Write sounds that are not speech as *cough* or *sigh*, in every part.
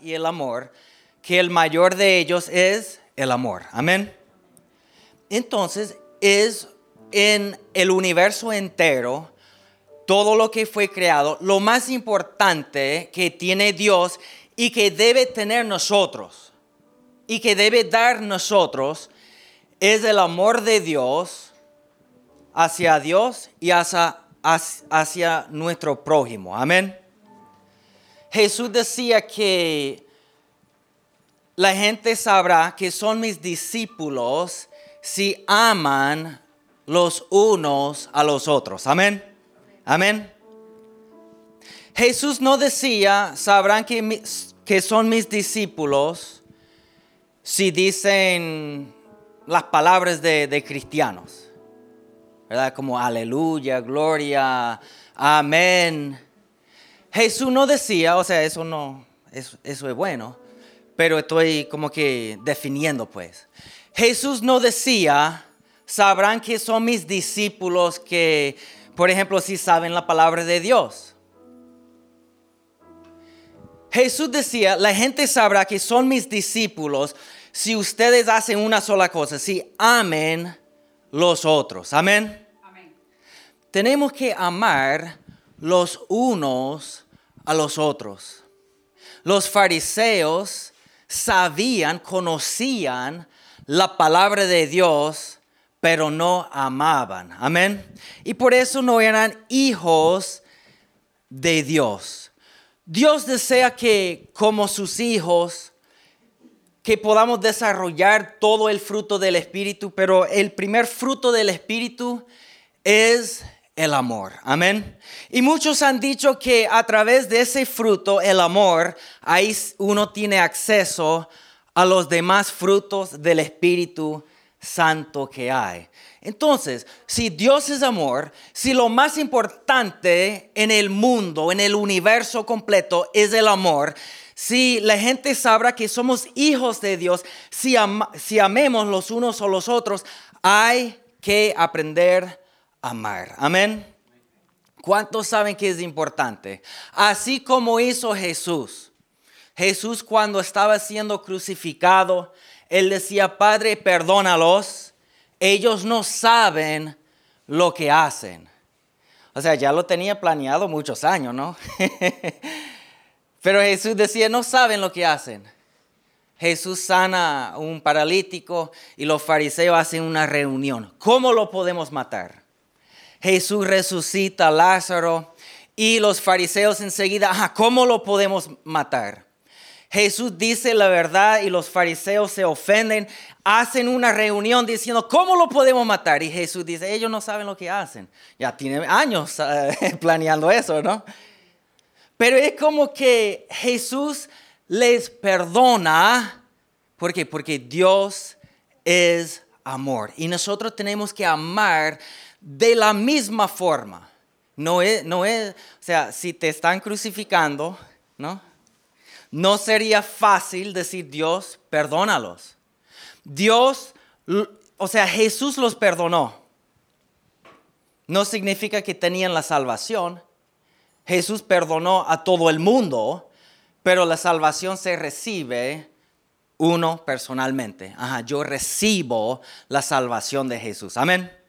y el amor, que el mayor de ellos es el amor. Amén. Entonces, es en el universo entero, todo lo que fue creado, lo más importante que tiene Dios y que debe tener nosotros y que debe dar nosotros es el amor de Dios hacia Dios y hacia, hacia nuestro prójimo. Amén. Jesús decía que la gente sabrá que son mis discípulos si aman los unos a los otros. Amén. Amén. Jesús no decía, sabrán que, que son mis discípulos si dicen las palabras de, de cristianos. ¿Verdad? Como aleluya, gloria, amén. Jesús no decía, o sea, eso no, eso, eso es bueno, pero estoy como que definiendo pues. Jesús no decía, sabrán que son mis discípulos que, por ejemplo, si saben la palabra de Dios. Jesús decía, la gente sabrá que son mis discípulos si ustedes hacen una sola cosa, si amen los otros. Amén. Amén. Tenemos que amar los unos a los otros. Los fariseos sabían, conocían la palabra de Dios, pero no amaban. Amén. Y por eso no eran hijos de Dios. Dios desea que como sus hijos, que podamos desarrollar todo el fruto del Espíritu, pero el primer fruto del Espíritu es el amor. Amén. Y muchos han dicho que a través de ese fruto, el amor, ahí uno tiene acceso a los demás frutos del Espíritu Santo que hay. Entonces, si Dios es amor, si lo más importante en el mundo, en el universo completo es el amor, si la gente sabrá que somos hijos de Dios, si, si amemos los unos o los otros, hay que aprender amar. Amén. ¿Cuántos saben que es importante? Así como hizo Jesús. Jesús cuando estaba siendo crucificado, él decía, Padre, perdónalos. Ellos no saben lo que hacen. O sea, ya lo tenía planeado muchos años, ¿no? *laughs* Pero Jesús decía, no saben lo que hacen. Jesús sana a un paralítico y los fariseos hacen una reunión. ¿Cómo lo podemos matar? Jesús resucita a Lázaro y los fariseos enseguida, ¿cómo lo podemos matar? Jesús dice la verdad y los fariseos se ofenden, hacen una reunión diciendo, ¿cómo lo podemos matar? Y Jesús dice, ellos no saben lo que hacen. Ya tienen años *laughs* eh, planeando eso, ¿no? Pero es como que Jesús les perdona. ¿Por qué? Porque Dios es amor. Y nosotros tenemos que amar de la misma forma. No es, no es, o sea, si te están crucificando, ¿no? No sería fácil decir, Dios, perdónalos. Dios, o sea, Jesús los perdonó. No significa que tenían la salvación. Jesús perdonó a todo el mundo, pero la salvación se recibe uno personalmente. Ajá, yo recibo la salvación de Jesús. Amén.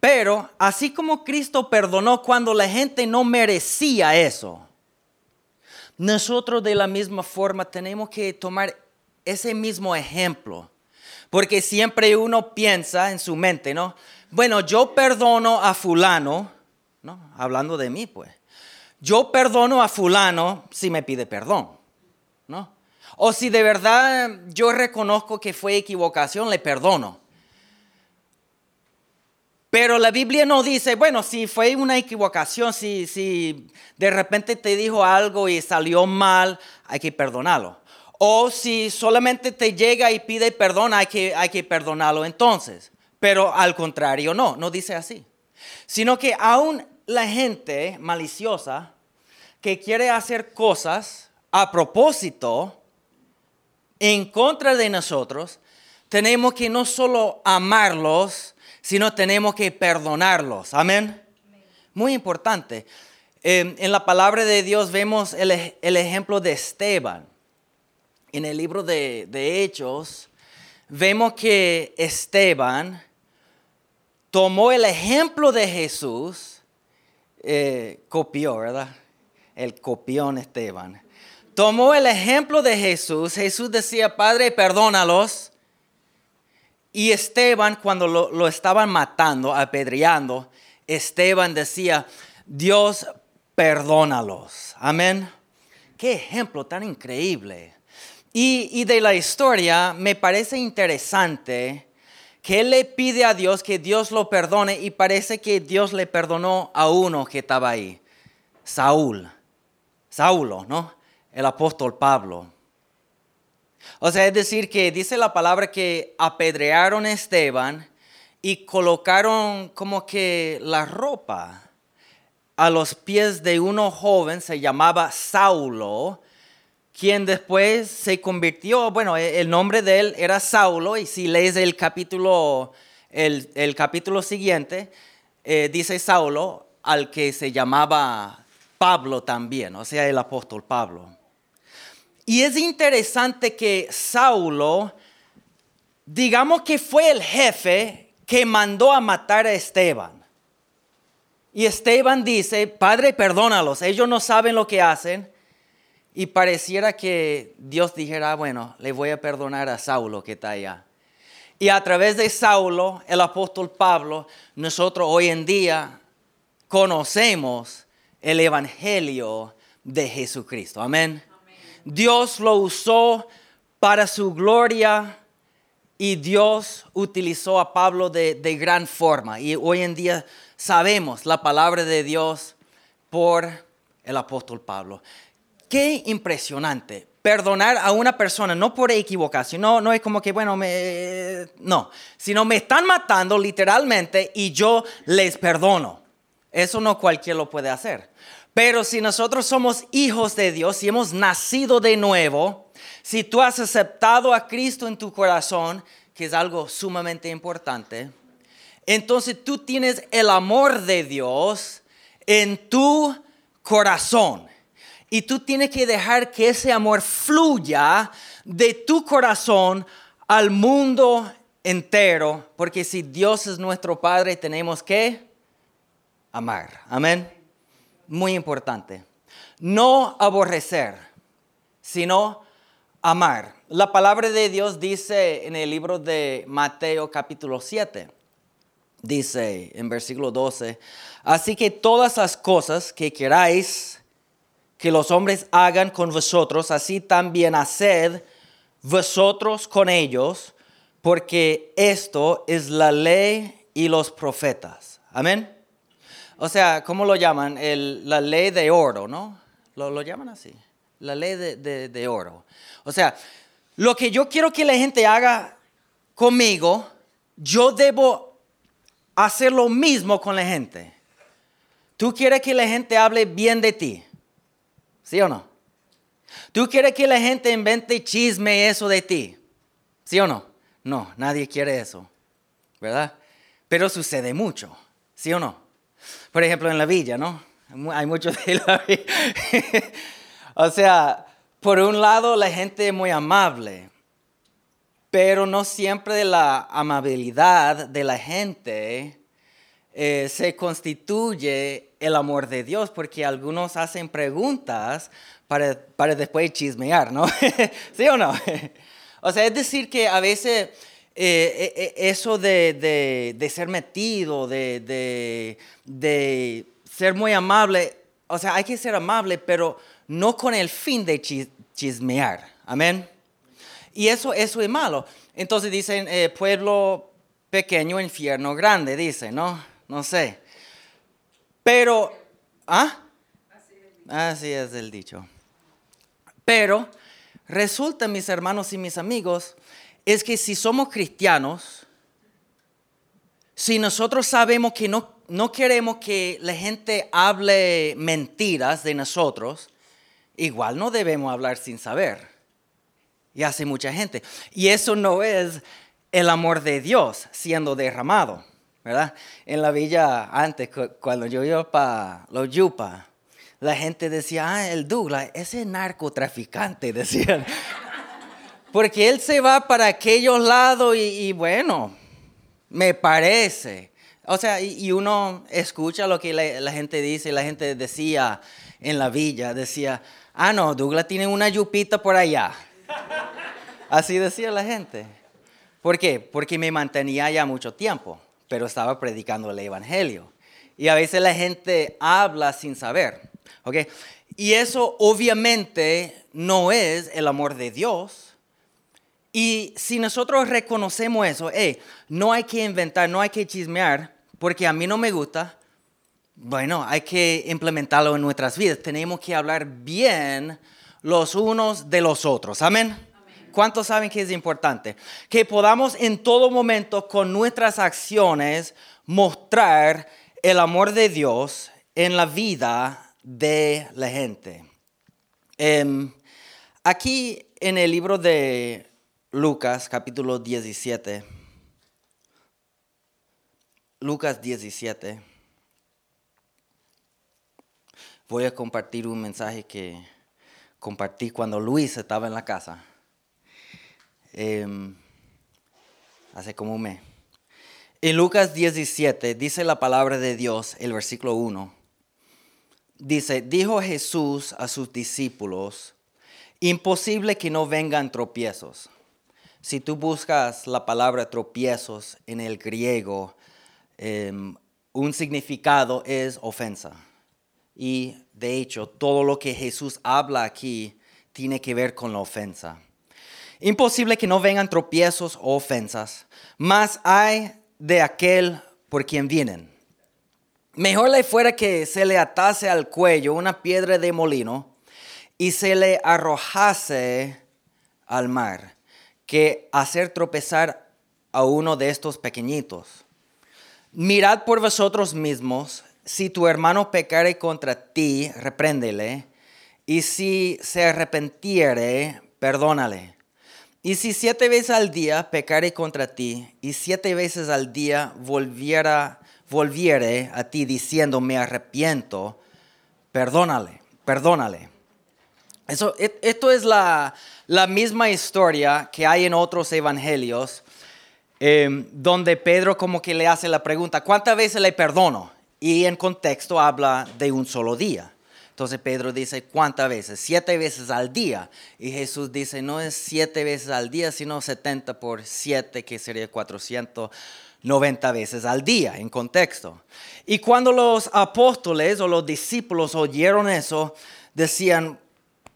Pero así como Cristo perdonó cuando la gente no merecía eso, nosotros de la misma forma tenemos que tomar ese mismo ejemplo. Porque siempre uno piensa en su mente, ¿no? Bueno, yo perdono a fulano, ¿no? Hablando de mí, pues. Yo perdono a fulano si me pide perdón, ¿no? O si de verdad yo reconozco que fue equivocación, le perdono. Pero la Biblia no dice, bueno, si fue una equivocación, si, si de repente te dijo algo y salió mal, hay que perdonarlo. O si solamente te llega y pide perdón, hay que, hay que perdonarlo entonces. Pero al contrario, no, no dice así. Sino que aún la gente maliciosa que quiere hacer cosas a propósito en contra de nosotros, tenemos que no solo amarlos, sino tenemos que perdonarlos. Amén. Muy importante. en la palabra de Dios vemos el, ejemplo de Esteban. en el libro de, de Hechos, vemos que Esteban tomó el ejemplo de Jesús, eh, copió, ¿verdad? El copión Esteban. Tomó el ejemplo de Jesús. Jesús decía, Padre, perdónalos. Y Esteban, cuando lo, lo estaban matando, apedreando, Esteban decía, Dios, perdónalos. Amén. Qué ejemplo tan increíble. Y, y, de la historia me parece interesante que él le pide a Dios que Dios lo perdone y parece que Dios le perdonó a uno que estaba ahí, Saúl, Saulo, ¿no? El apóstol Pablo. O sea, es decir, que dice la palabra que apedrearon a Esteban y colocaron como que la ropa a los pies de uno joven, se llamaba Saulo, quien después se convirtió, bueno, e, el nombre de él era Saulo, y si lees el capítulo, el, capítulo siguiente, eh, dice Saulo, al que se llamaba Pablo también, o sea, el apóstol Pablo. Y es interesante que Saulo, digamos que fue el jefe que mandó a matar a Esteban. Y Esteban dice, Padre, perdónalos, ellos no saben lo que hacen. Y pareciera que Dios dijera, bueno, le voy a perdonar a Saulo que está allá. Y a través de Saulo, el apóstol Pablo, nosotros hoy en día conocemos el Evangelio de Jesucristo. Amén. Dios lo usó para su gloria y Dios utilizó a Pablo de, de gran forma. Y hoy en día sabemos la palabra de Dios por el apóstol Pablo. Qué impresionante. Perdonar a una persona, no por equivocación, no, no es como que, bueno, me, no, sino me están matando literalmente y yo les perdono. Eso no cualquiera lo puede hacer. Pero si nosotros somos hijos de Dios, si hemos nacido de nuevo, si tú has aceptado a Cristo en tu corazón, que es algo sumamente importante, entonces tú tienes el amor de Dios en tu corazón. Y tú tienes que dejar que ese amor fluya de tu corazón al mundo entero, porque si Dios es nuestro Padre, tenemos que amar. Amén. Muy importante. No aborrecer, sino amar. La palabra de Dios dice en el libro de Mateo capítulo 7 dice en versículo 12, así que todas las cosas que queráis que los hombres hagan con vosotros, así también haced vosotros con ellos, porque esto es la ley y los profetas. Amén. O sea, ¿cómo lo llaman? la ley de oro, ¿no? Lo, llaman así. La ley de, de oro. O sea, lo que yo quiero que la gente haga conmigo, yo debo hacer lo mismo con la gente. Tú quieres que la gente hable bien de ti. ¿Sí o no? Tú quieres que la gente invente chisme eso de ti. ¿Sí o no? No, nadie quiere eso. ¿Verdad? Pero sucede mucho. ¿Sí o no? Por ejemplo, en la villa, ¿no? Hay muchos de la villa. *laughs* o sea, por un lado la gente es muy amable pero no siempre la amabilidad de la gente eh, se constituye el amor de Dios, porque algunos hacen preguntas para, para después chismear, ¿no? *laughs* ¿Sí o no? *laughs* o sea, es decir que a veces eh, eh, eso de, de, ser metido, de, de, ser muy amable, o sea, hay que ser amable, pero no con el fin de chismear. Amén. Y eso, eso es malo. Entonces dicen, eh, pueblo pequeño, infierno grande, dice, ¿no? No sé. Pero, ¿ah? Así es el dicho. Pero resulta, mis hermanos y mis amigos, es que si somos cristianos, si nosotros sabemos que no, no queremos que la gente hable mentiras de nosotros, igual no debemos hablar sin saber y hace mucha gente. Y eso no es el amor de Dios siendo derramado, ¿verdad? En la villa antes, cuando yo iba para los Yupa, la gente decía, ah, el Douglas, ese narcotraficante, *laughs* decían. Porque él se va para aquellos lados y, bueno, me parece. O sea, y, uno escucha lo que la, gente dice, la gente decía en la villa, decía, ah, no, Douglas tiene una yupita por allá. Así decía la gente. ¿Por qué? Porque me mantenía ya mucho tiempo, pero estaba predicando el Evangelio. Y a veces la gente habla sin saber. ¿ok? Y eso obviamente no es el amor de Dios. Y si nosotros reconocemos eso, no hay que inventar, no hay que chismear, porque a mí no me gusta, bueno, hay que implementarlo en nuestras vidas. Tenemos que hablar bien los unos de los otros. Amén. ¿Cuántos saben que es importante? Que podamos en todo momento con nuestras acciones mostrar el amor de Dios en la vida de la gente. Em, aquí en el libro de Lucas, capítulo 17, Lucas 17, voy a compartir un mensaje que compartí cuando Luis estaba en la casa. Em, hace como un mes. En Lucas 17 dice la palabra de Dios, el versículo 1. Dice, dijo Jesús a sus discípulos, imposible que no vengan tropiezos. Si tú buscas la palabra tropiezos en el griego, em, un significado es ofensa. Y de hecho, todo lo que Jesús habla aquí tiene que ver con la ofensa. Imposible que no vengan tropiezos o ofensas, más hay de aquel por quien vienen. Mejor le fuera que se le atase al cuello una piedra de molino y se le arrojase al mar, que hacer tropezar a uno de estos pequeñitos. Mirad por vosotros mismos, si tu hermano pecare contra ti, repréndele, y si se arrepentiere, perdónale. Y si siete veces al día pecare contra ti, y siete veces al día volviera, volviere a ti diciendo, me arrepiento, perdónale, perdónale. Eso, esto es la, misma historia que hay en otros evangelios, em, donde Pedro como que le hace la pregunta, ¿cuántas veces le perdono? Y en contexto habla de un solo día. Entonces Pedro dice, ¿cuántas veces? Siete veces al día. Y Jesús dice, no es siete veces al día, sino 70 por siete, que sería 490 veces al día, en contexto. Y cuando los apóstoles o los discípulos oyeron eso, decían,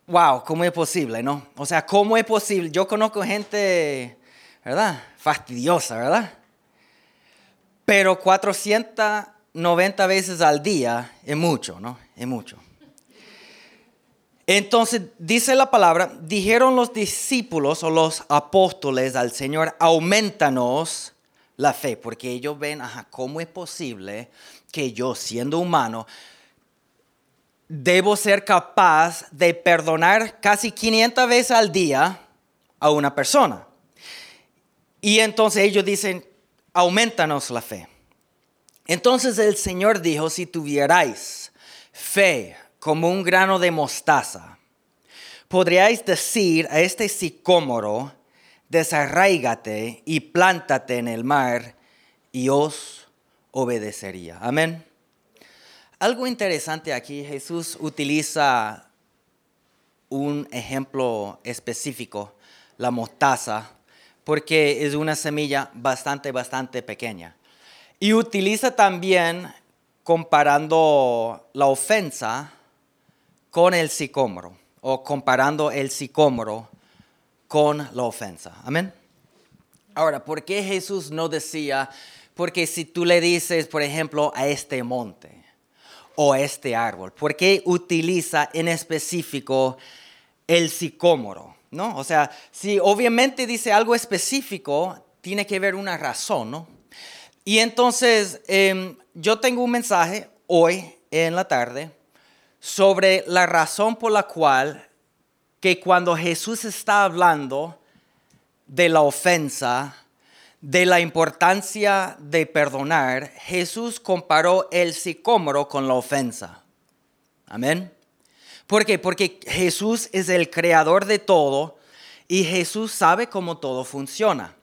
wow, ¿cómo es posible, no? O sea, ¿cómo es posible? Yo conozco gente, ¿verdad? Fastidiosa, ¿verdad? Pero 490 veces al día es mucho, ¿no? Es mucho. Entonces dice la palabra, dijeron los discípulos o los apóstoles al Señor, aumentanos la fe, porque ellos ven, ajá, ¿cómo es posible que yo siendo humano debo ser capaz de perdonar casi 500 veces al día a una persona? Y entonces ellos dicen, aumentanos la fe. Entonces el Señor dijo, si tuvierais fe como un grano de mostaza. Podríais decir a este sicómoro, desarraigate y plántate en el mar, y os obedecería. Amén. Algo interesante aquí, Jesús utiliza un ejemplo específico, la mostaza, porque es una semilla bastante, bastante pequeña. Y utiliza también, comparando la ofensa, con el sicómoro o comparando el sicómoro con la ofensa. Amén. Ahora, ¿por qué Jesús no decía, porque si tú le dices, por ejemplo, a este monte o este árbol, ¿por qué utiliza en específico el sicómoro? ¿No? O sea, si obviamente dice algo específico, tiene que haber una razón, ¿no? Y entonces, em, yo tengo un mensaje hoy en la tarde sobre la razón por la cual que cuando Jesús está hablando de la ofensa, de la importancia de perdonar, Jesús comparó el sicómoro con la ofensa. Amén. ¿Por qué? Porque Jesús es el creador de todo Y Jesús sabe cómo todo funciona.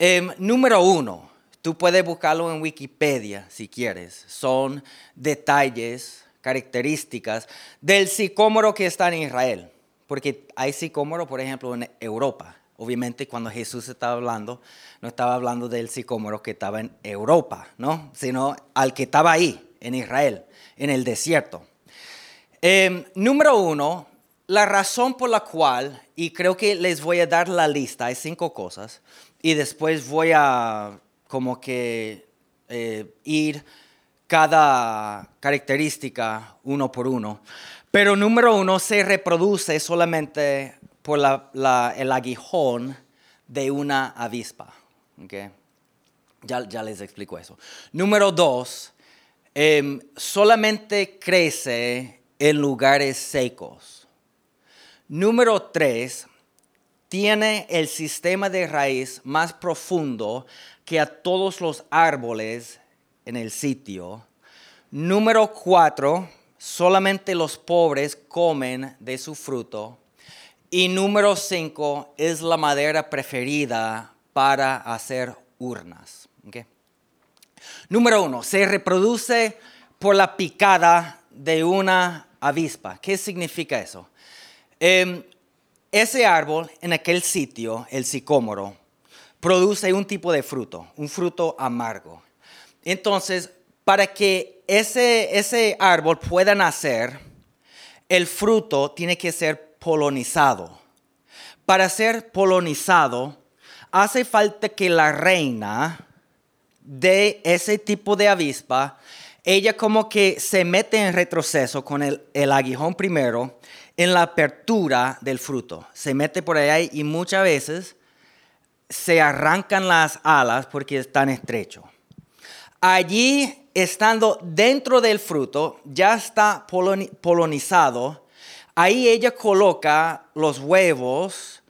Em, número uno, tú puedes buscarlo en Wikipedia si quieres. Son detalles, características del sicómoro que está en Israel. Porque hay sicómoro, por ejemplo, en Europa. Obviamente cuando Jesús estaba hablando, no estaba hablando del sicómoro que estaba en Europa, ¿no? Sino al que estaba ahí, en Israel, en el desierto. Em, número uno, la razón por la cual, y creo que les voy a dar la lista, hay cinco cosas, y después voy a como que eh, ir cada característica uno por uno. Pero número uno se reproduce solamente por el aguijón de una avispa. Ya, les explico eso. Número dos, em, solamente crece en lugares secos. Número tres, tiene el sistema de raíz más profundo que a todos los árboles en el sitio. Número cuatro, solamente los pobres comen de su fruto. Y número cinco es la madera preferida para hacer urnas. Número uno, se reproduce por la picada de una avispa. ¿Qué significa eso? Em, ese árbol en aquel sitio, el sicómoro, produce un tipo de fruto, un fruto amargo. Entonces, para que ese, ese árbol pueda nacer, el fruto tiene que ser polonizado. Para ser polonizado, hace falta que la reina de ese tipo de avispa, ella como que se mete en retroceso con el, aguijón primero en la apertura del fruto. Se mete por allá y muchas veces se arrancan las alas porque están estrechos. Allí, estando dentro del fruto, ya está polonizado Ahí ella coloca los huevos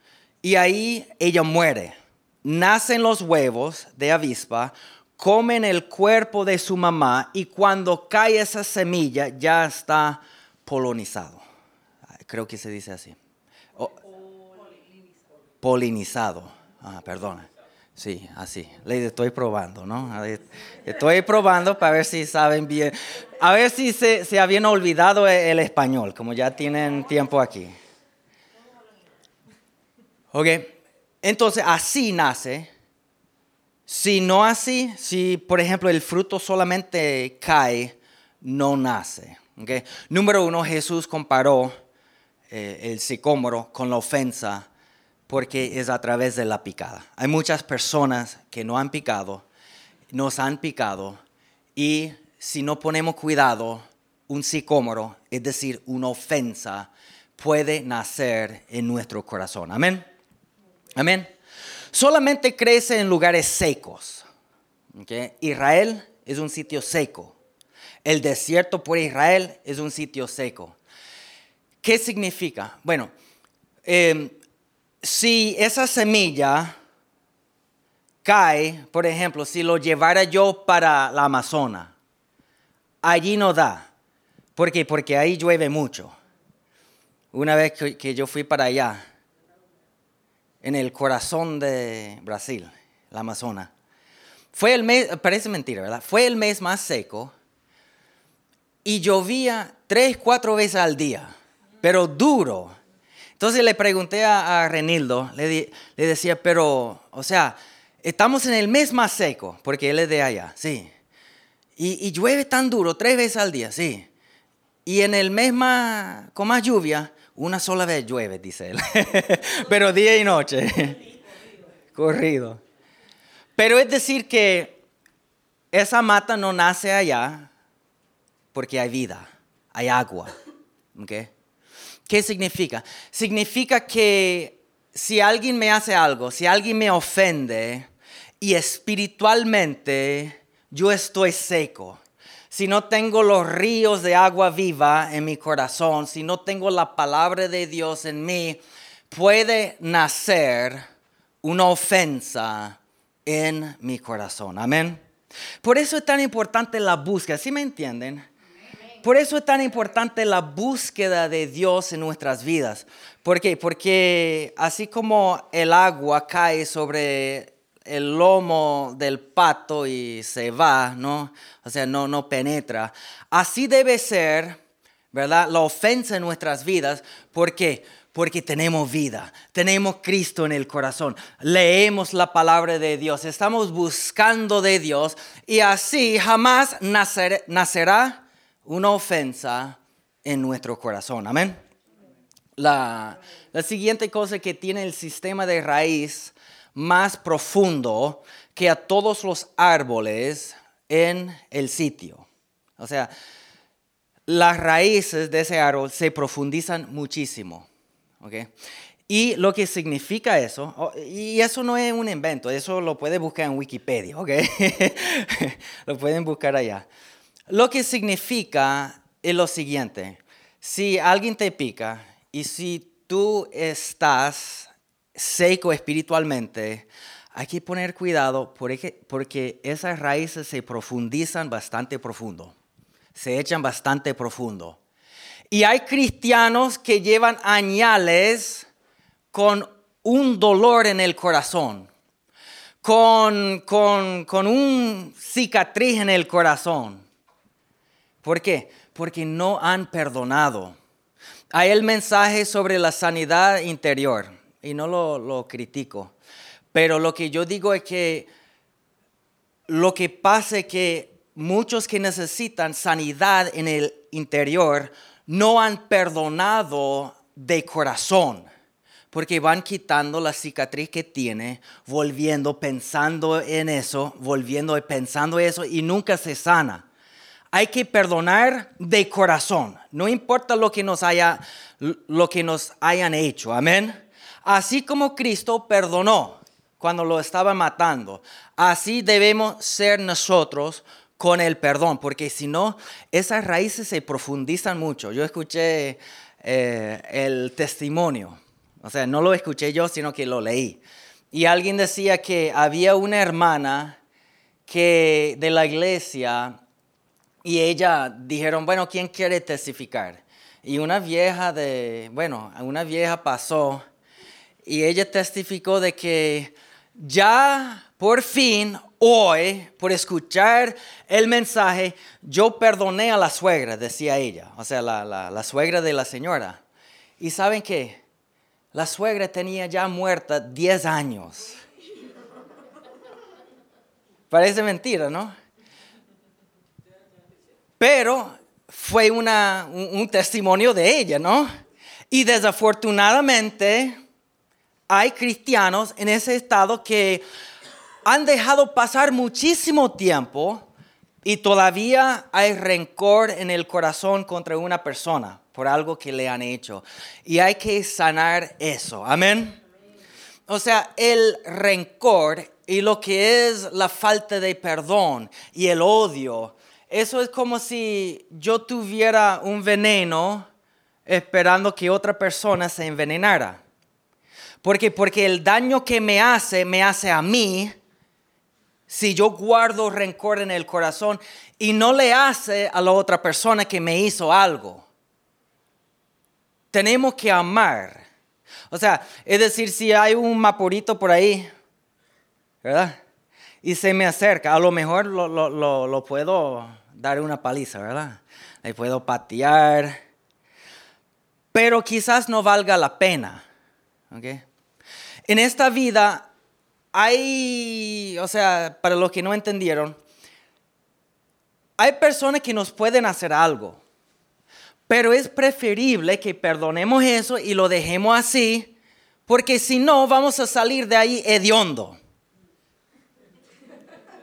y ahí ella muere. Nacen los huevos de avispa, comen el cuerpo de su mamá y cuando cae esa semilla ya está polonizado. Creo que se dice así. polinizado. Ah, perdona. Sí, así. Le estoy probando, ¿no? Estoy probando para ver si saben bien. A ver si se, habían olvidado el español, como ya tienen tiempo aquí. Ok. Entonces, así nace. Si no así, si por ejemplo el fruto solamente cae, no nace. Okay. Número uno, Jesús comparó eh, el sicómoro con la ofensa porque es a través de la picada. Hay muchas personas que no han picado, nos han picado y si no ponemos cuidado, un sicómoro, es decir, una ofensa, puede nacer en nuestro corazón. Amén. Amén. Solamente crece en lugares secos. Israel es un sitio seco. El desierto por Israel es un sitio seco. ¿Qué significa? Bueno, eh, si esa semilla cae, por ejemplo, si lo llevara yo para la Amazona, allí no da. ¿Por qué? Porque ahí llueve mucho. Una vez que, yo fui para allá, en el corazón de Brasil, la Amazona, fue el mes, parece mentira, ¿verdad? Fue el mes más seco y llovía tres, cuatro veces al día, pero duro entonces le pregunté a, Renildo, le, decía, pero, o sea, estamos en el mes más seco, porque él es de allá, sí. Y, llueve tan duro, tres veces al día, sí. Y en el mes más, con más lluvia, una sola vez llueve, dice él. *laughs* pero día y noche. *laughs* Corrido. Pero es decir que esa mata no nace allá porque hay vida, hay agua. ¿okay? ¿Qué significa? Significa que si alguien me hace algo, si alguien me ofende y espiritualmente yo estoy seco, si no tengo los ríos de agua viva en mi corazón, si no tengo la palabra de Dios en mí, puede nacer una ofensa en mi corazón. Amén. Por eso es tan importante la búsqueda, ¿sí me entienden? Por eso es tan importante la búsqueda de Dios en nuestras vidas. ¿Por qué? Porque así como el agua cae sobre el lomo del pato y se va, ¿no? O sea, no, no penetra. Así debe ser, ¿verdad? La ofensa en nuestras vidas. ¿Por qué? Porque tenemos vida, tenemos Cristo en el corazón, leemos la palabra de Dios, estamos buscando de Dios y así jamás nacerá una ofensa en nuestro corazón. Amén. La, la siguiente cosa que tiene el sistema de raíz más profundo que a todos los árboles en el sitio. O sea, las raíces de ese árbol se profundizan muchísimo. ¿okay? Y lo que significa eso, oh, y eso no es un invento, eso lo pueden buscar en Wikipedia, ¿ok? *laughs* lo pueden buscar allá. Lo que significa es lo siguiente, si alguien te pica y si tú estás seco espiritualmente, hay que poner cuidado porque, esas raíces se profundizan bastante profundo, se echan bastante profundo. Y hay cristianos que llevan añales con un dolor en el corazón, con, con, con un cicatriz en el corazón. ¿Por qué? Porque no han perdonado. Hay el mensaje sobre la sanidad interior y no lo, lo critico, pero lo que yo digo es que lo que pasa es que muchos que necesitan sanidad en el interior no han perdonado de corazón, porque van quitando la cicatriz que tiene, volviendo, pensando en eso, volviendo y pensando eso, y nunca se sana. Hay que perdonar de corazón, no importa lo que nos haya, lo que nos hayan hecho, amén. Así como Cristo perdonó cuando lo estaba matando, así debemos ser nosotros con el perdón, porque si no, esas raíces se profundizan mucho. Yo escuché eh, el testimonio, o sea, no lo escuché yo, sino que lo leí. Y alguien decía que había una hermana que de la iglesia y ella dijeron, bueno, ¿quién quiere testificar? Y una vieja de, bueno, una vieja pasó y ella testificó de que ya por fin hoy, por escuchar el mensaje, yo perdoné a la suegra, decía ella, o sea, la, suegra de la señora. ¿Y saben qué? La suegra tenía ya muerta 10 años. Parece mentira, ¿no? Pero fue una, un, testimonio de ella, ¿no? Y desafortunadamente hay cristianos en ese estado que han dejado pasar muchísimo tiempo y todavía hay rencor en el corazón contra una persona por algo que le han hecho. Y hay que sanar eso. Amén. O sea, el rencor y lo que es la falta de perdón y el odio, eso es como si yo tuviera un veneno esperando que otra persona se envenenara. Porque, porque el daño que me hace, me hace a mí si yo guardo rencor en el corazón y no le hace a la otra persona que me hizo algo. Tenemos que amar. O sea, es decir, si hay un maporito por ahí, ¿verdad? Y se me acerca, a lo mejor lo, lo, lo puedo dar una paliza, ¿verdad? Le puedo patear, pero quizás no valga la pena. ¿okay? En esta vida hay, o sea, para los que no entendieron, hay personas que nos pueden hacer algo, pero es preferible que perdonemos eso y lo dejemos así, porque si no, vamos a salir de ahí hediondo.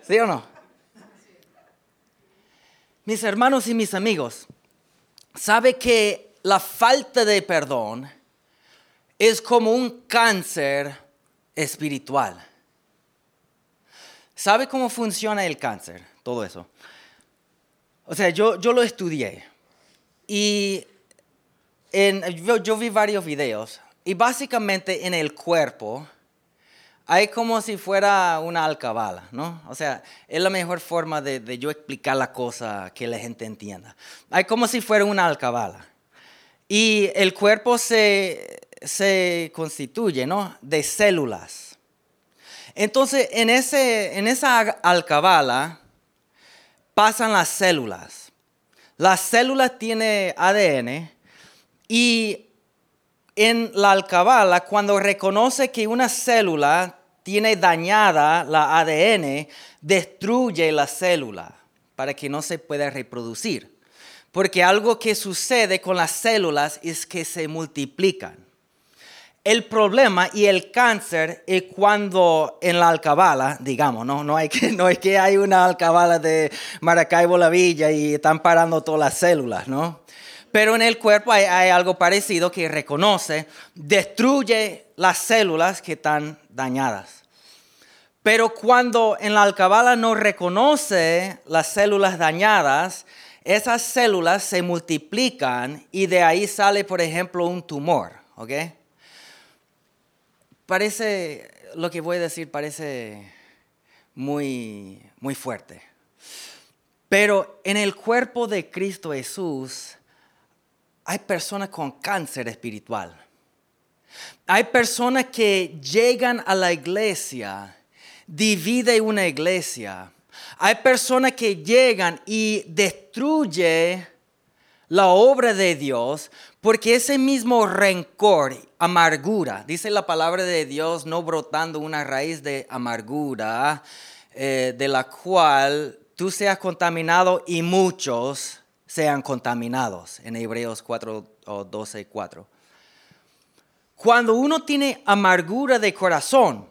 ¿Sí o no? Mis hermanos y mis amigos, ¿sabe que la falta de perdón es como un cáncer espiritual? ¿Sabe cómo funciona el cáncer? Todo eso. O sea, yo, yo lo estudié y en, yo, vi varios videos y básicamente en el cuerpo hay como si fuera una alcabala, ¿no? O sea, es la mejor forma de, yo explicar la cosa que la gente entienda. Hay como si fuera una alcabala. Y el cuerpo se, se constituye, ¿no? De células. Entonces, en, ese, en esa alcabala pasan las células. Las células tienen ADN y en la alcabala, cuando reconoce que una célula tiene dañada la ADN, destruye la célula para que no se pueda reproducir. Porque algo que sucede con las células es que se multiplican. El problema y el cáncer es cuando en la alcabala, digamos, no, hay es *laughs* que hay una alcabala de Maracaibo la Villa y están parando todas las células, ¿no? Pero en el cuerpo hay algo parecido que reconoce, destruye las células que están dañadas. Pero cuando en la alcabala no reconoce las células dañadas, esas células se multiplican y de ahí sale, por ejemplo, un tumor. ¿ok? Parece, lo que voy a decir parece muy, muy fuerte. Pero en el cuerpo de Cristo Jesús hay personas con cáncer espiritual. Hay personas que llegan a la iglesia divide una iglesia. Hay personas que llegan y destruyen la obra de Dios porque ese mismo rencor, amargura, dice la palabra de Dios, no brotando una raíz de amargura, eh, de la cual tú seas contaminado y muchos sean contaminados, en Hebreos 4 o 12, 4. Cuando uno tiene amargura de corazón,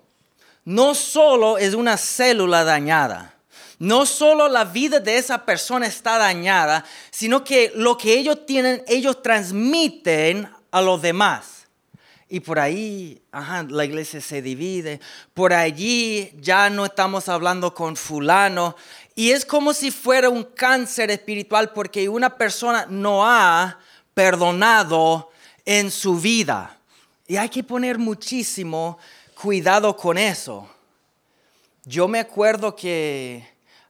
no solo es una célula dañada, no solo la vida de esa persona está dañada, sino que lo que ellos tienen, ellos transmiten a los demás. Y por ahí, la iglesia se divide. Por allí ya no estamos hablando con fulano. Y es como si fuera un cáncer espiritual porque una persona no ha perdonado en su vida. Y hay que poner muchísimo cuidado con eso. Yo me acuerdo que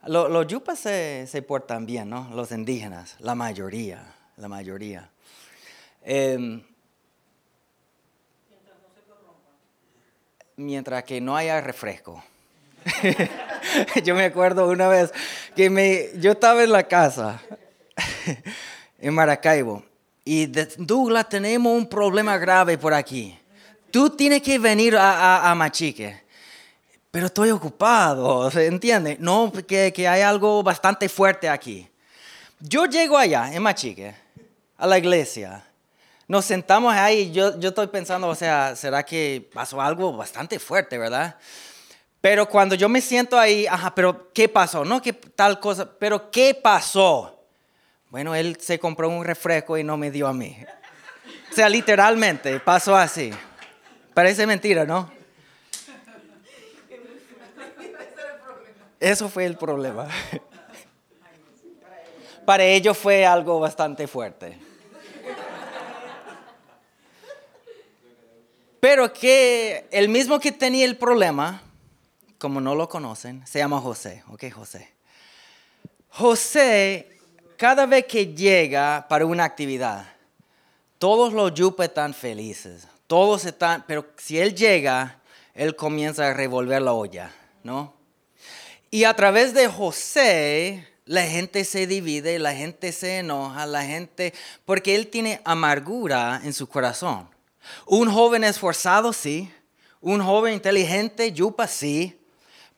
los yupas se, portan bien, ¿no? Los indígenas, la mayoría, la mayoría. Em, mientras que no haya refresco. *laughs* yo me acuerdo una vez que me, yo estaba en la casa *laughs* en Maracaibo y de, Douglas tenemos un problema grave por aquí tú tienes que venir a, Machique. Pero estoy ocupado, ¿se entiende? No, que, que hay algo bastante fuerte aquí. Yo llego allá, en Machique, a la iglesia. Nos sentamos ahí, yo, yo estoy pensando, o sea, ¿será que pasó algo bastante fuerte, verdad? Pero cuando yo me siento ahí, ajá, pero ¿qué pasó? No, ¿qué tal cosa? Pero ¿qué pasó? Bueno, él se compró un refresco y no me dio a mí. O sea, literalmente, pasó así. Parece mentira, ¿no? Eso fue el problema. Para ellos fue algo bastante fuerte. Pero que el mismo que tenía el problema, como no lo conocen, se llama José. ¿Ok, José? José, cada vez que llega para una actividad, todos los yupes están felices. Todos están, pero si él llega, él comienza a revolver la olla, ¿no? Y a través de José, la gente se divide, la gente se enoja, la gente, porque él tiene amargura en su corazón. Un joven esforzado, sí. Un joven inteligente, yupa, sí.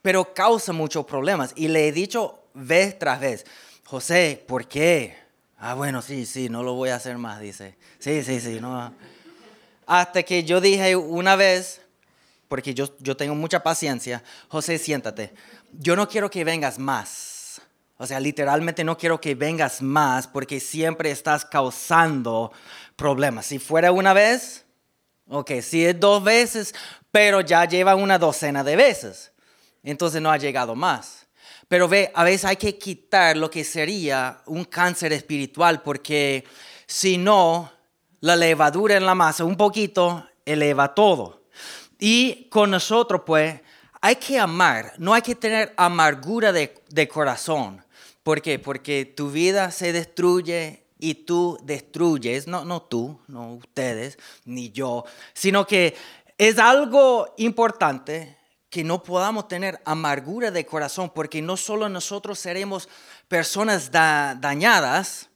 Pero causa muchos problemas. Y le he dicho vez tras vez, José, ¿por qué? Ah, bueno, sí, sí, no lo voy a hacer más, dice. Sí, sí, sí, no. Hasta que yo dije una vez, porque yo, yo tengo mucha paciencia, José, siéntate, yo no quiero que vengas más. O sea, literalmente no quiero que vengas más porque siempre estás causando problemas. Si fuera una vez, ok, si es dos veces, pero ya lleva una docena de veces. Entonces no ha llegado más. Pero ve, a veces hay que quitar lo que sería un cáncer espiritual porque si no, la levadura en la masa un poquito eleva todo. Y con nosotros, pues, hay que amar, no hay que tener amargura de, de corazón. ¿Por qué? Porque tu vida se destruye y tú destruyes, no, no tú, no ustedes, ni yo, sino que es algo importante que no podamos tener amargura de corazón, porque no solo nosotros seremos personas dañadas,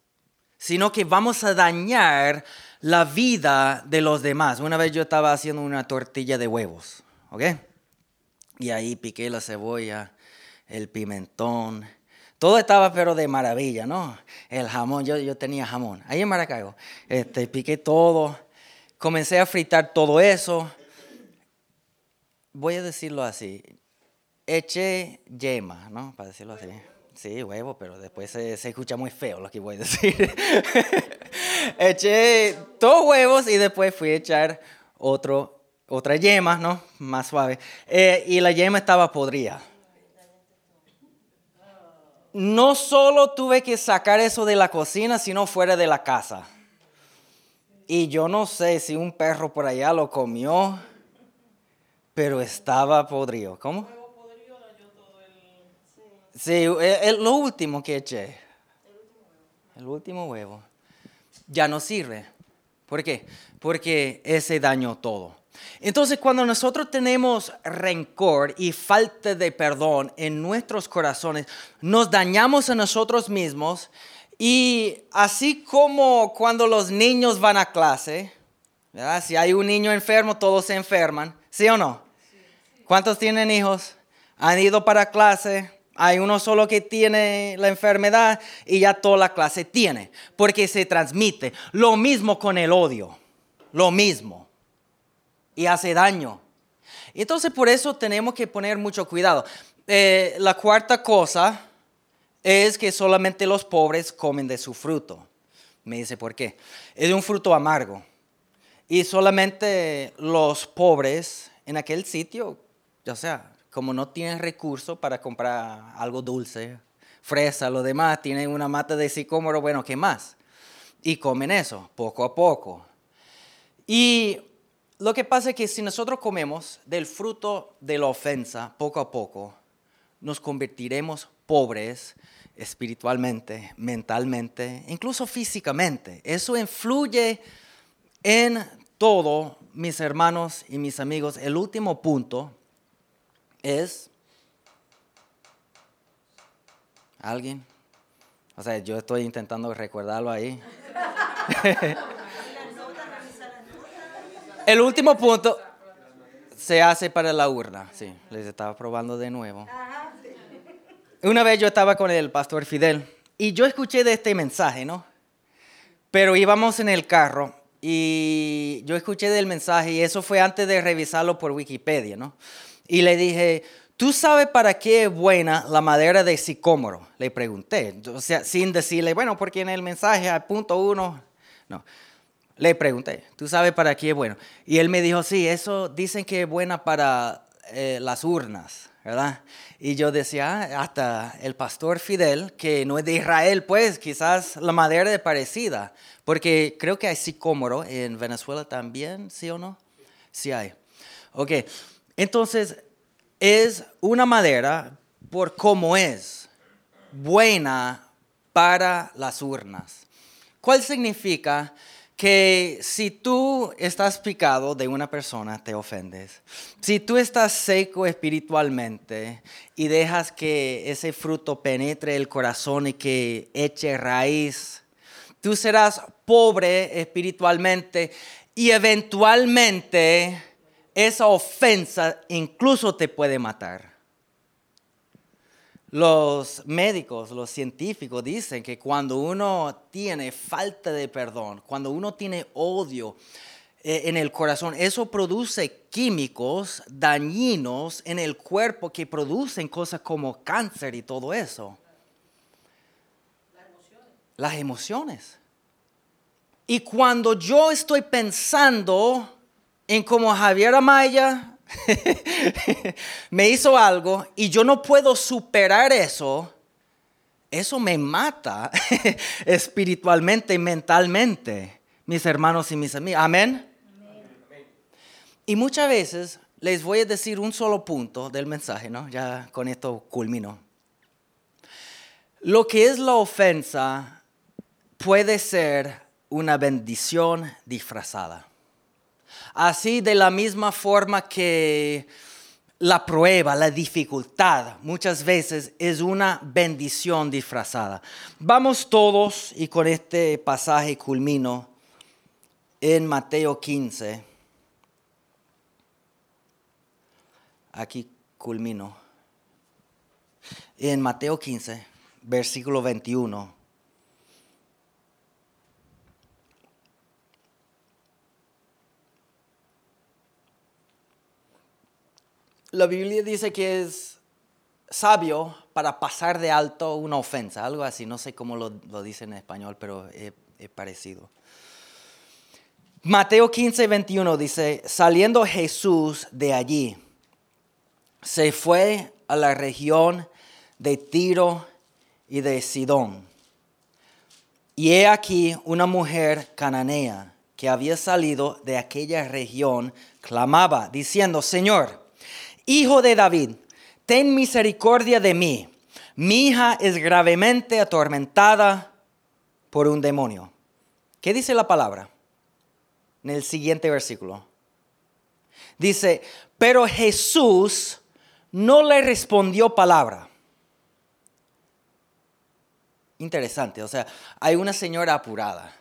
sino que vamos a dañar la vida de los demás. Una vez yo estaba haciendo una tortilla de huevos, ¿ok? Y ahí piqué la cebolla, el pimentón, todo estaba pero de maravilla, ¿no? El jamón, yo, yo tenía jamón, ahí en Maracaibo. Este, piqué todo, comencé a fritar todo eso voy a decirlo así, eché yema, ¿no? Para decirlo así. Sí, huevo, pero después se, escucha muy feo lo que voy a decir. *laughs* eché dos huevos y después fui a echar otro, otra yema, ¿no? Más suave. Eh, y la yema estaba podrida. No solo tuve que sacar eso de la cocina, sino fuera de la casa. Y yo no sé si un perro por allá lo comió pero estaba podrido. ¿Cómo? Sí, el, lo último que eché. El último huevo. Ya no sirve. ¿Por qué? Porque ese dañó todo. Entonces, cuando nosotros tenemos rencor y falta de perdón en nuestros corazones, nos dañamos a nosotros mismos y así como cuando los niños van a clase, si hay un niño enfermo, todos se enferman, ¿sí o no? ¿Cuántos tienen hijos? Han ido para clase. Hay uno solo que tiene la enfermedad y ya toda la clase tiene, porque se transmite. Lo mismo con el odio, lo mismo. Y hace daño. Entonces por eso tenemos que poner mucho cuidado. Eh, la cuarta cosa es que solamente los pobres comen de su fruto. Me dice, ¿por qué? Es un fruto amargo. Y solamente los pobres en aquel sitio o sea, como no tienen recursos para comprar algo dulce, fresa, lo demás, tienen una mata de sicómoro, bueno, ¿qué más? Y comen eso, poco a poco. Y lo que pasa es que si nosotros comemos del fruto de la ofensa, poco a poco, nos convertiremos pobres espiritualmente, mentalmente, incluso físicamente. Eso influye en todo, mis hermanos y mis amigos. El último punto es... ¿Alguien? O sea, yo estoy intentando recordarlo ahí. *laughs* El último punto se hace para la urna. Sí, les estaba probando de nuevo. Una vez yo estaba con el pastor Fidel y yo escuché de este mensaje, ¿no? Pero íbamos en el carro y yo escuché del mensaje y eso fue antes de revisarlo por Wikipedia, ¿no? Y le dije, ¿tú sabes para qué es buena la madera de sicómoro? Le pregunté, o sea, sin decirle, bueno, porque en el mensaje al punto uno, no. Le pregunté, ¿tú sabes para qué es bueno? Y él me dijo, sí, eso dicen que es buena para eh, las urnas, ¿verdad? Y yo decía, ah, hasta el pastor Fidel, que no es de Israel, pues quizás la madera es parecida, porque creo que hay sicómoro en Venezuela también, ¿sí o no? Sí hay. Ok, entonces, es una madera por cómo es, buena para las urnas. ¿Cuál significa? que si tú estás picado de una persona, te ofendes. Si tú estás seco espiritualmente y dejas que ese fruto penetre el corazón y que eche raíz, tú serás pobre espiritualmente y eventualmente esa ofensa incluso te puede matar. Los médicos, los científicos dicen que cuando uno tiene falta de perdón, cuando uno tiene odio eh, en el corazón, eso produce químicos dañinos en el cuerpo que producen cosas como cáncer y todo eso. Las emociones. Las emociones. Y cuando yo estoy pensando en como Javier Amaya *laughs* me hizo algo y yo no puedo superar eso, eso me mata *laughs* espiritualmente y mentalmente, mis hermanos y mis amigas. Amén. Y muchas veces les voy a decir un solo punto del mensaje, ¿no? Ya con esto culmino. Lo que es la ofensa puede ser una bendición disfrazada. Así de la misma forma que la prueba, la dificultad, muchas veces es una bendición disfrazada. Vamos todos, y con este pasaje culmino, en Mateo 15. Aquí culmino. En Mateo 15, versículo 21. La Biblia dice que es sabio para pasar de alto una ofensa, algo así, no sé cómo lo, dice en español, pero es, parecido. Mateo 15, 21 dice, saliendo Jesús de allí, se fue a la región de Tiro y de Sidón. Y he aquí una mujer cananea que había salido de aquella región, clamaba, diciendo, Señor, Hijo de David, ten misericordia de mí. Mi hija es gravemente atormentada por un demonio. ¿Qué dice la palabra? En el siguiente versículo. Dice, pero Jesús no le respondió palabra. Interesante, o sea, hay una señora apurada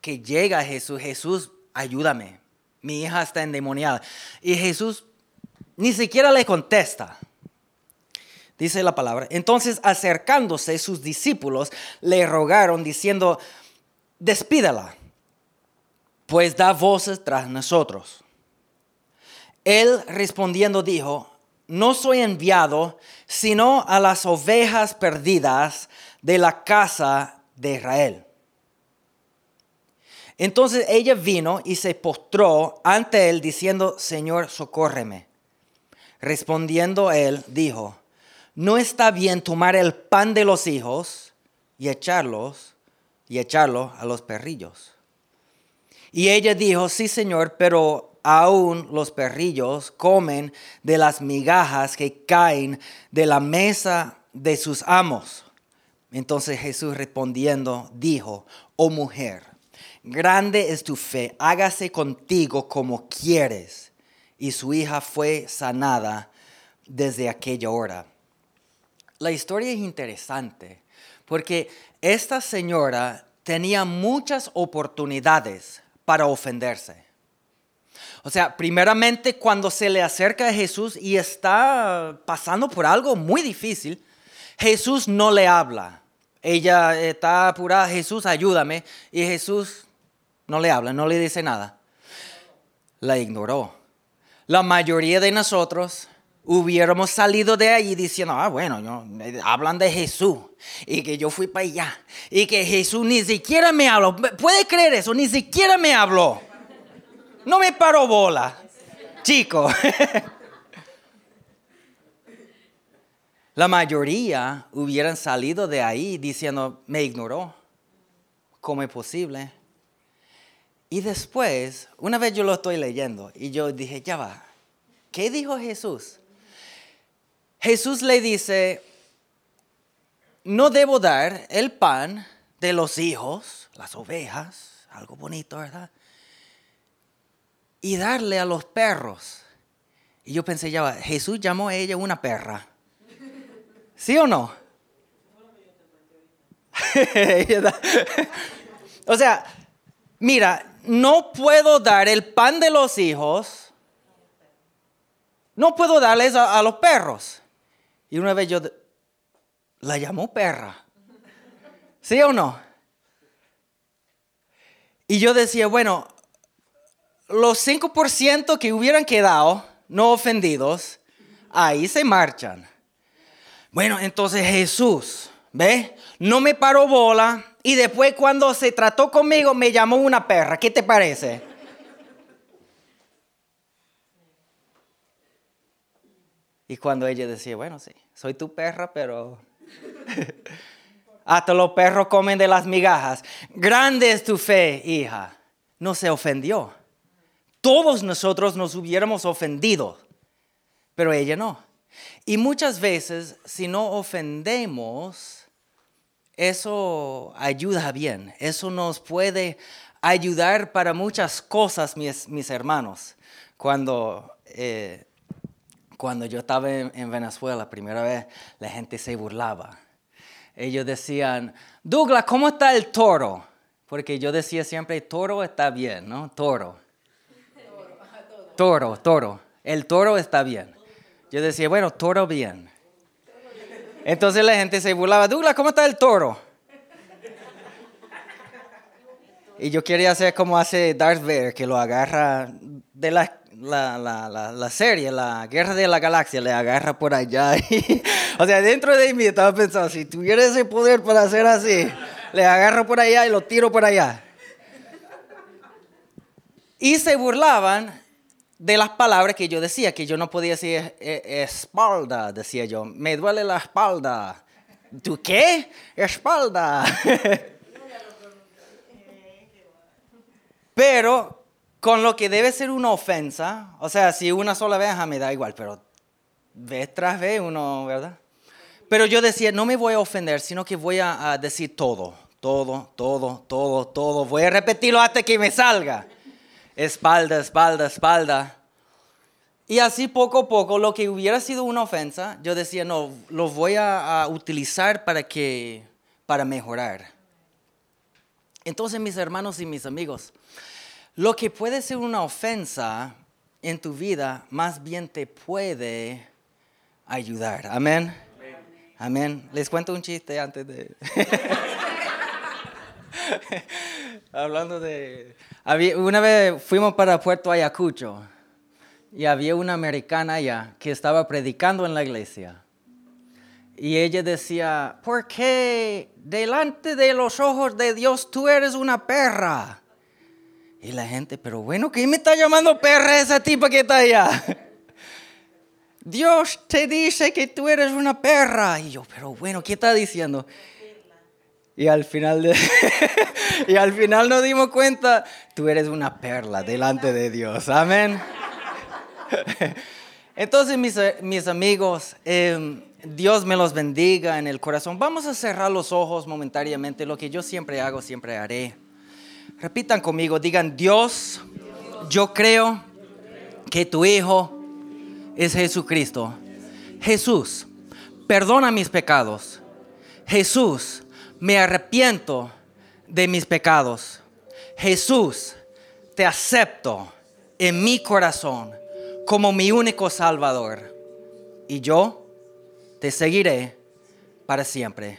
que llega a Jesús, Jesús, ayúdame, mi hija está endemoniada. Y Jesús ni siquiera le contesta. Dice la palabra. Entonces acercándose sus discípulos le rogaron diciendo, despídala, pues da voces tras nosotros. Él respondiendo dijo, no soy enviado sino a las ovejas perdidas de la casa de Israel. Entonces ella vino y se postró ante él diciendo, Señor, socórreme. Respondiendo él, dijo, no está bien tomar el pan de los hijos y echarlos y echarlo a los perrillos. Y ella dijo, sí señor, pero aún los perrillos comen de las migajas que caen de la mesa de sus amos. Entonces Jesús respondiendo dijo, oh mujer, grande es tu fe, hágase contigo como quieres y su hija fue sanada desde aquella hora. La historia es interesante porque esta señora tenía muchas oportunidades para ofenderse. O sea, primeramente cuando se le acerca a Jesús y está pasando por algo muy difícil, Jesús no le habla. Ella está apurada, Jesús, ayúdame. Y Jesús no le habla, no le dice nada. La ignoró la mayoría de nosotros hubiéramos salido de allí diciendo, ah, bueno, hablan de Jesús y que yo fui para allá y que Jesús ni siquiera me habló. ¿Puede creer eso? Ni siquiera me habló. No me paró bola, chico. *laughs* La mayoría hubieran salido de ahí diciendo, me ignoró. ¿Cómo es posible? Y después, una vez yo lo estoy leyendo y yo dije, ya va, ¿qué dijo Jesús? Jesús le dice, no debo dar el pan de los hijos, las ovejas, algo bonito, ¿verdad? Y darle a los perros. Y yo pensé, ya va, Jesús llamó a ella una perra. ¿Sí o no? *laughs* *laughs* o sea, mira, no puedo dar el pan de los hijos, no puedo darles a, los perros. Y una vez yo la llamó perra. ¿Sí o no? Y yo decía, bueno, los 5% que hubieran quedado no ofendidos, ahí se marchan. Bueno, entonces Jesús, ¿ve? No me paró bola, y después cuando se trató conmigo me llamó una perra. ¿Qué te parece? Y cuando ella decía, bueno, sí, soy tu perra, pero *laughs* hasta los perros comen de las migajas. Grande es tu fe, hija. No se ofendió. Todos nosotros nos hubiéramos ofendido pero ella no. Y muchas veces, si no ofendemos, eso ayuda bien, eso nos puede ayudar para muchas cosas, mis, mis hermanos. Cuando, eh, cuando yo estaba en, en Venezuela la primera vez, la gente se burlaba. Ellos decían, Douglas, ¿cómo está el toro? Porque yo decía siempre, toro está bien, ¿no? Toro. Toro, toro. El toro está bien. Yo decía, bueno, toro bien. Entonces la gente se burlaba, Douglas, ¿cómo está el toro? Y yo quería hacer como hace Darth Vader, que lo agarra de la, la, la, la serie, la Guerra de la Galaxia, le agarra por allá. *laughs* o sea, dentro de mí estaba pensando, si tuviera ese poder para hacer así, le agarro por allá y lo tiro por allá. Y se burlaban de las palabras que yo decía, que yo no podía decir eh, espalda, decía yo, me duele la espalda. ¿Tú qué? Espalda. *laughs* pero con lo que debe ser una ofensa, o sea, si una sola vez me da igual, pero vez tras vez uno, ¿verdad? Pero yo decía, no me voy a ofender, sino que voy a, a decir todo, todo, todo, todo, todo. Voy a repetirlo hasta que me salga espalda, espalda, espalda. Y así poco a poco, lo que hubiera sido una ofensa, yo decía, no, lo voy a, utilizar para, que, para mejorar. Entonces, mis hermanos y mis amigos, lo que puede ser una ofensa en tu vida, más bien te puede ayudar. Amén. Amén. Les cuento un chiste antes de... *laughs* Hablando de... una vez fuimos para Puerto Ayacucho y había una americana allá que estaba predicando en la iglesia. Y ella decía, ¿por qué delante de los ojos de Dios tú eres una perra? Y la gente, pero bueno, ¿qué me está llamando perra esa tipa que está allá? *laughs* Dios te dice que tú eres una perra. Y yo, pero bueno, ¿qué está diciendo? Y al final, de, *laughs* y al final nos dimos cuenta, tú eres una perla delante de Dios. Amén. *laughs* Entonces, mis, mis amigos, em, Dios me los bendiga en el corazón. Vamos a cerrar los ojos momentáneamente. Lo que yo siempre hago, siempre haré. Repitan conmigo, digan, Dios, yo creo que tu Hijo es Jesucristo. Jesús, perdona mis pecados. Jesús, me arrepiento de mis pecados. Jesús, te acepto en mi corazón como mi único Salvador. Y yo te seguiré para siempre.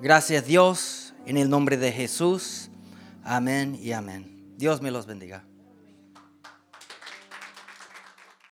Gracias Dios, en el nombre de Jesús. Amén y amén. Dios me los bendiga.